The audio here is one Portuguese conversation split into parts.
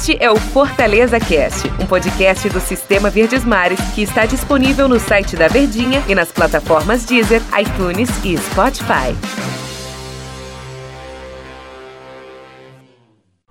Este é o Fortaleza Cast, um podcast do Sistema Verdes Mares que está disponível no site da Verdinha e nas plataformas Deezer, iTunes e Spotify.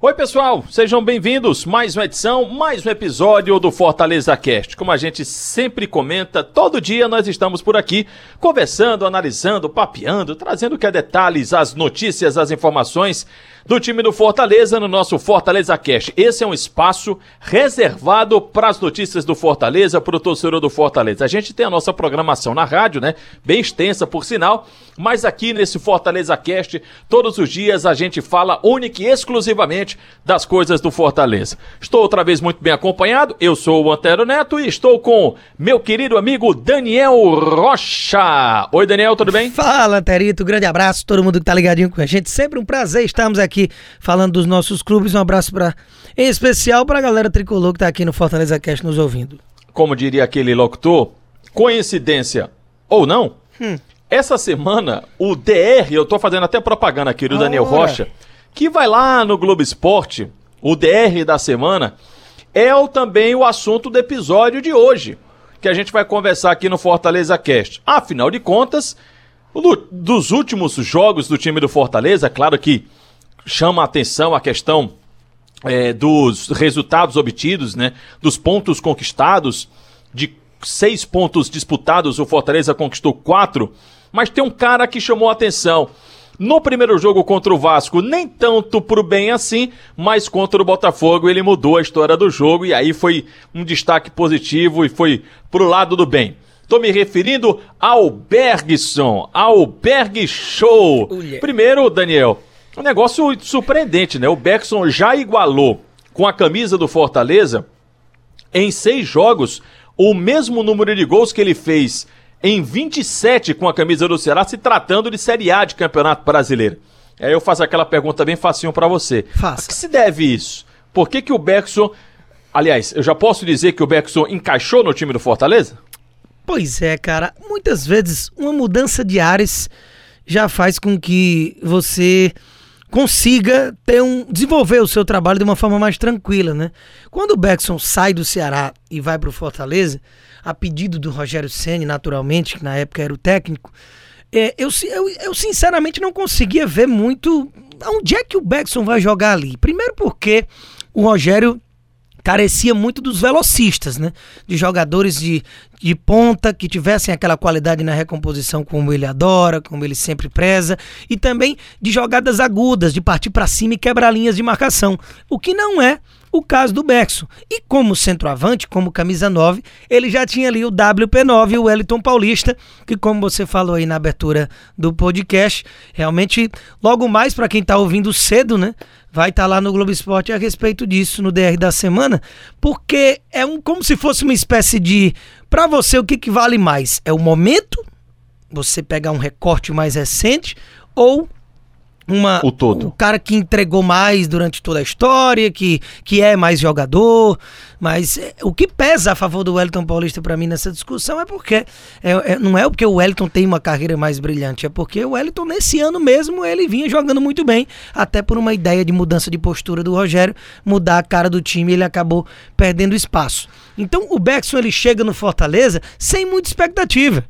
Oi, pessoal, sejam bem-vindos. Mais uma edição, mais um episódio do Fortaleza Cast. Como a gente sempre comenta, todo dia nós estamos por aqui conversando, analisando, papeando, trazendo que é detalhes, as notícias, as informações do time do Fortaleza no nosso Fortaleza Cast. Esse é um espaço reservado para as notícias do Fortaleza, para o torcedor do Fortaleza. A gente tem a nossa programação na rádio, né? Bem extensa, por sinal, mas aqui nesse Fortaleza Cast, todos os dias a gente fala única e exclusivamente das coisas do Fortaleza. Estou outra vez muito bem acompanhado, eu sou o Antero Neto e estou com meu querido amigo Daniel Rocha. Oi, Daniel, tudo bem? Fala, Anterito, grande abraço, todo mundo que tá ligadinho com a gente. Sempre um prazer estarmos aqui aqui falando dos nossos clubes. Um abraço para em especial para a galera tricolor que está aqui no Fortaleza Cast nos ouvindo. Como diria aquele locutor, coincidência ou não? Hum. Essa semana, o DR, eu tô fazendo até propaganda aqui do Daniel Rocha, que vai lá no Globo Esporte, o DR da semana, é o, também o assunto do episódio de hoje, que a gente vai conversar aqui no Fortaleza Cast. Afinal de contas, dos últimos jogos do time do Fortaleza, claro que chama a atenção a questão é, dos resultados obtidos, né? Dos pontos conquistados. De seis pontos disputados, o Fortaleza conquistou quatro. Mas tem um cara que chamou a atenção. No primeiro jogo contra o Vasco, nem tanto pro bem assim, mas contra o Botafogo ele mudou a história do jogo e aí foi um destaque positivo e foi pro lado do bem. Tô me referindo ao Bergson, ao Berg Show. Primeiro, Daniel, um negócio surpreendente, né? O Beckson já igualou com a camisa do Fortaleza em seis jogos o mesmo número de gols que ele fez em 27 com a camisa do Ceará, se tratando de Série A de Campeonato Brasileiro. Aí eu faço aquela pergunta bem facinho para você. Faça. A que se deve isso? Por que, que o Beckson. Aliás, eu já posso dizer que o Beckson encaixou no time do Fortaleza? Pois é, cara. Muitas vezes uma mudança de ares já faz com que você consiga ter um desenvolver o seu trabalho de uma forma mais tranquila, né? Quando o Beckson sai do Ceará e vai para o Fortaleza, a pedido do Rogério Ceni, naturalmente, que na época era o técnico, é, eu, eu, eu sinceramente não conseguia ver muito onde é que o Beckson vai jogar ali. Primeiro porque o Rogério carecia muito dos velocistas, né? De jogadores de, de ponta que tivessem aquela qualidade na recomposição como ele adora, como ele sempre preza, e também de jogadas agudas, de partir para cima e quebrar linhas de marcação, o que não é o caso do Bexo. E como centroavante, como camisa 9, ele já tinha ali o WP9, o Wellington Paulista, que como você falou aí na abertura do podcast, realmente logo mais para quem está ouvindo cedo, né? Vai estar tá lá no Globo Esporte a respeito disso no DR da semana, porque é um como se fosse uma espécie de para você o que, que vale mais? É o momento? Você pegar um recorte mais recente ou uma o todo. o cara que entregou mais durante toda a história, que, que é mais jogador, mas é, o que pesa a favor do Wellington Paulista para mim nessa discussão é porque é, é, não é porque o Wellington tem uma carreira mais brilhante, é porque o Wellington nesse ano mesmo ele vinha jogando muito bem, até por uma ideia de mudança de postura do Rogério, mudar a cara do time, ele acabou perdendo espaço. Então o Beckson ele chega no Fortaleza sem muita expectativa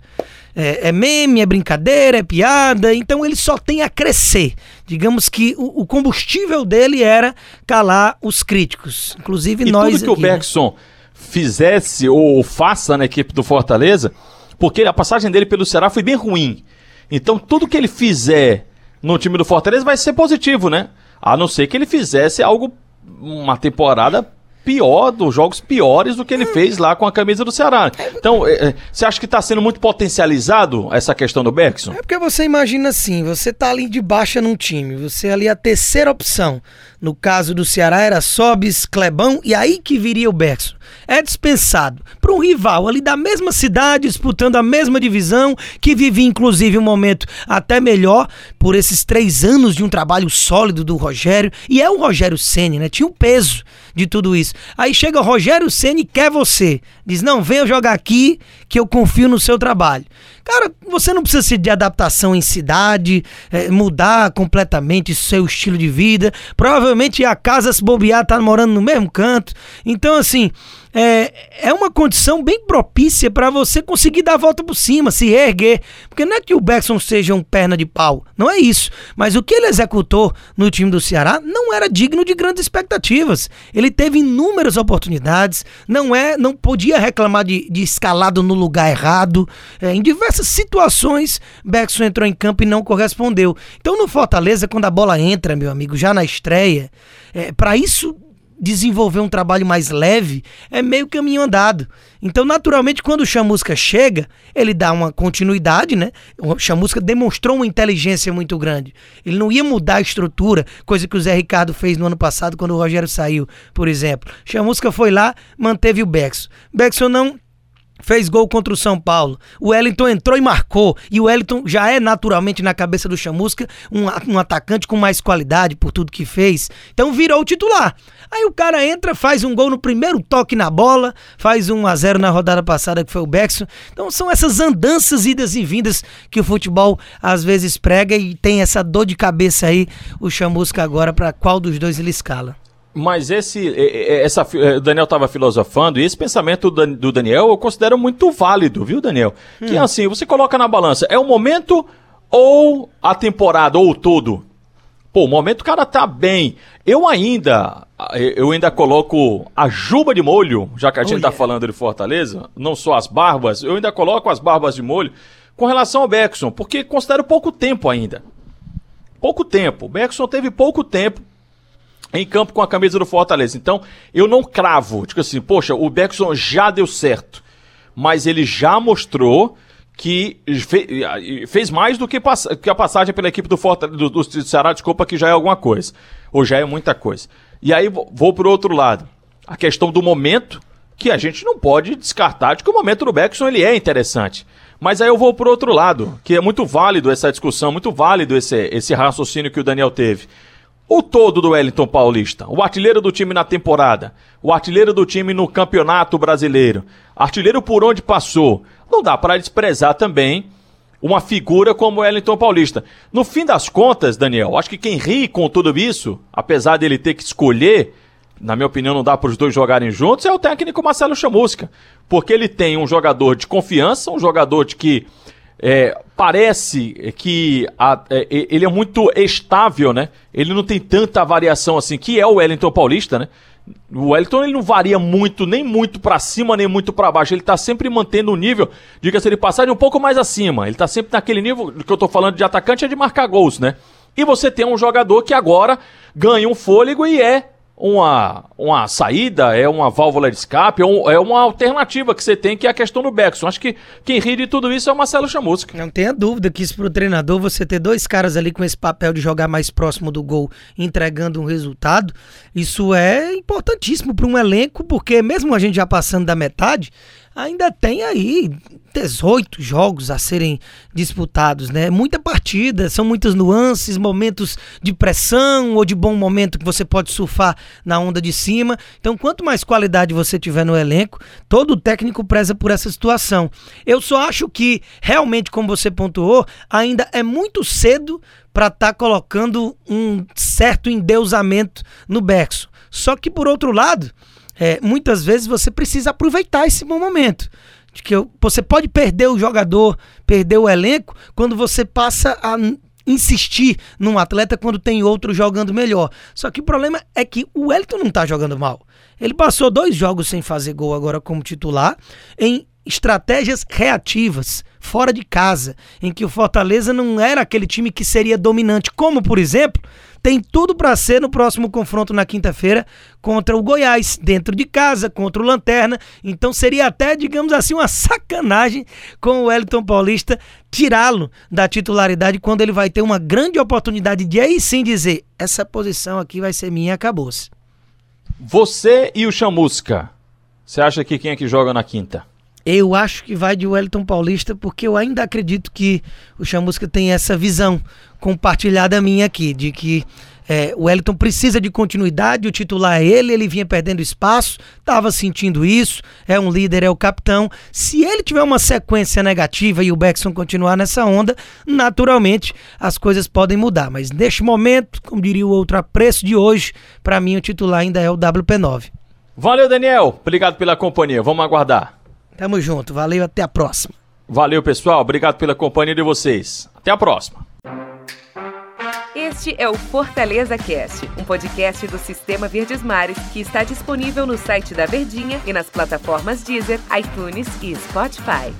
é, é, meme, é brincadeira, é piada, então ele só tem a crescer. Digamos que o, o combustível dele era calar os críticos, inclusive e nós. Tudo que aqui, o Bergson né? fizesse ou faça na equipe do Fortaleza, porque a passagem dele pelo Ceará foi bem ruim. Então tudo que ele fizer no time do Fortaleza vai ser positivo, né? A não ser que ele fizesse algo, uma temporada pior, dos jogos piores do que ele fez lá com a camisa do Ceará. Então, é, é, você acha que está sendo muito potencializado essa questão do Bergson? É porque você imagina assim, você tá ali de baixa num time, você é ali a terceira opção. No caso do Ceará era Sobis, Clebão e aí que viria o Bergson. É dispensado para um rival ali da mesma cidade, disputando a mesma divisão, que vivia inclusive um momento até melhor por esses três anos de um trabalho sólido do Rogério. E é o Rogério Ceni, né? Tinha o um peso de tudo isso. Aí chega Rogério Ceni quer você. Diz: não, venha jogar aqui que eu confio no seu trabalho. Cara, você não precisa de adaptação em cidade, é, mudar completamente seu estilo de vida. Provavelmente a casa, se bobear, tá morando no mesmo canto. Então, assim, é, é uma condição bem propícia para você conseguir dar a volta por cima, se erguer. Porque não é que o Beckson seja um perna de pau, não é isso. Mas o que ele executou no time do Ceará não era digno de grandes expectativas. Ele teve inúmeras oportunidades, não é, não podia reclamar de, de escalado no lugar errado. É, em diversas situações, Beckson entrou em campo e não correspondeu. Então no Fortaleza, quando a bola entra, meu amigo, já na estreia, é, para isso desenvolver um trabalho mais leve é meio caminho andado. Então, naturalmente, quando o Chamusca chega, ele dá uma continuidade, né? O Chamusca demonstrou uma inteligência muito grande. Ele não ia mudar a estrutura, coisa que o Zé Ricardo fez no ano passado quando o Rogério saiu, por exemplo. Chamusca foi lá, manteve o Bex. Bexon não fez gol contra o São Paulo. O Wellington entrou e marcou. E o Wellington já é naturalmente na cabeça do Chamusca um, um atacante com mais qualidade por tudo que fez. Então virou o titular. Aí o cara entra, faz um gol no primeiro toque na bola, faz 1 a 0 na rodada passada que foi o Bexon. Então são essas andanças idas e vindas que o futebol às vezes prega e tem essa dor de cabeça aí o Chamusca agora para qual dos dois ele escala. Mas esse, essa, o Daniel estava filosofando, e esse pensamento do Daniel eu considero muito válido, viu, Daniel? Hum. Que assim, você coloca na balança, é o momento ou a temporada, ou tudo? Pô, o momento o cara tá bem. Eu ainda, eu ainda coloco a juba de molho, já que a gente oh, tá yeah. falando de Fortaleza, não só as barbas, eu ainda coloco as barbas de molho com relação ao Beckson, porque considero pouco tempo ainda. Pouco tempo. O Beckson teve pouco tempo em campo com a camisa do Fortaleza. Então, eu não cravo, tipo assim, poxa, o Beckson já deu certo, mas ele já mostrou que fez mais do que, a passagem pela equipe do, Fortaleza, do, do Ceará, desculpa, que já é alguma coisa, ou já é muita coisa. E aí vou pro outro lado, a questão do momento, que a gente não pode descartar de que o momento do Beckson ele é interessante. Mas aí eu vou pro outro lado, que é muito válido essa discussão, muito válido esse, esse raciocínio que o Daniel teve. O todo do Wellington Paulista, o artilheiro do time na temporada, o artilheiro do time no Campeonato Brasileiro, artilheiro por onde passou. Não dá para desprezar também uma figura como o Wellington Paulista. No fim das contas, Daniel, acho que quem ri com tudo isso, apesar dele ter que escolher, na minha opinião não dá para os dois jogarem juntos, é o técnico Marcelo Chamusca. Porque ele tem um jogador de confiança, um jogador de que é, parece que a, é, ele é muito estável, né? Ele não tem tanta variação assim, que é o Wellington Paulista, né? O Wellington ele não varia muito, nem muito para cima, nem muito para baixo. Ele tá sempre mantendo o nível, diga-se de passagem, um pouco mais acima. Ele tá sempre naquele nível que eu tô falando de atacante, é de marcar gols, né? E você tem um jogador que agora ganha um fôlego e é uma, uma saída, é uma válvula de escape, é, um, é, uma alternativa que você tem, que é a questão do Beckson. Acho que quem ri de tudo isso é o Marcelo Chamusca. Não tenha dúvida que isso para o treinador, você ter dois caras ali com esse papel de jogar mais próximo do gol, entregando um resultado, isso é importantíssimo para um elenco, porque mesmo a gente já passando da metade, ainda tem aí 18 jogos a serem disputados, né? Muita partida, são muitas nuances, momentos de pressão ou de bom momento que você pode surfar na onda de cima. Então, quanto mais qualidade você tiver no elenco, todo técnico preza por essa situação. Eu só acho que, realmente, como você pontuou, ainda é muito cedo para estar tá colocando um certo endeusamento no Bexo. Só que, por outro lado, é, muitas vezes você precisa aproveitar esse bom momento. De que você pode perder o jogador, perder o elenco, quando você passa a insistir num atleta quando tem outro jogando melhor. Só que o problema é que o Wellington não está jogando mal. Ele passou dois jogos sem fazer gol agora como titular, em estratégias reativas, fora de casa, em que o Fortaleza não era aquele time que seria dominante, como por exemplo, tem tudo para ser no próximo confronto na quinta-feira contra o Goiás, dentro de casa, contra o Lanterna. Então seria até, digamos assim, uma sacanagem com o Wellington Paulista tirá-lo da titularidade quando ele vai ter uma grande oportunidade de aí sim dizer: essa posição aqui vai ser minha, acabou-se. Você e o Chamusca, você acha que quem é que joga na quinta? Eu acho que vai de Wellington Paulista, porque eu ainda acredito que o Chamusca tem essa visão compartilhada minha aqui, de que É, o Wellington precisa de continuidade, o titular é ele, ele vinha perdendo espaço, estava sentindo isso, é um líder, é o capitão. Se ele tiver uma sequência negativa e o Beckson continuar nessa onda, naturalmente as coisas podem mudar. Mas neste momento, como diria o outro a preço de hoje, para mim o titular ainda é o WP9. Valeu, Daniel. Obrigado pela companhia. Vamos aguardar. Tamo junto. Valeu, até a próxima. Valeu, pessoal. Obrigado pela companhia de vocês. Até a próxima. Este é o Fortaleza Cast, um podcast do Sistema Verdes Mares que está disponível no site da Verdinha e nas plataformas Deezer, iTunes e Spotify.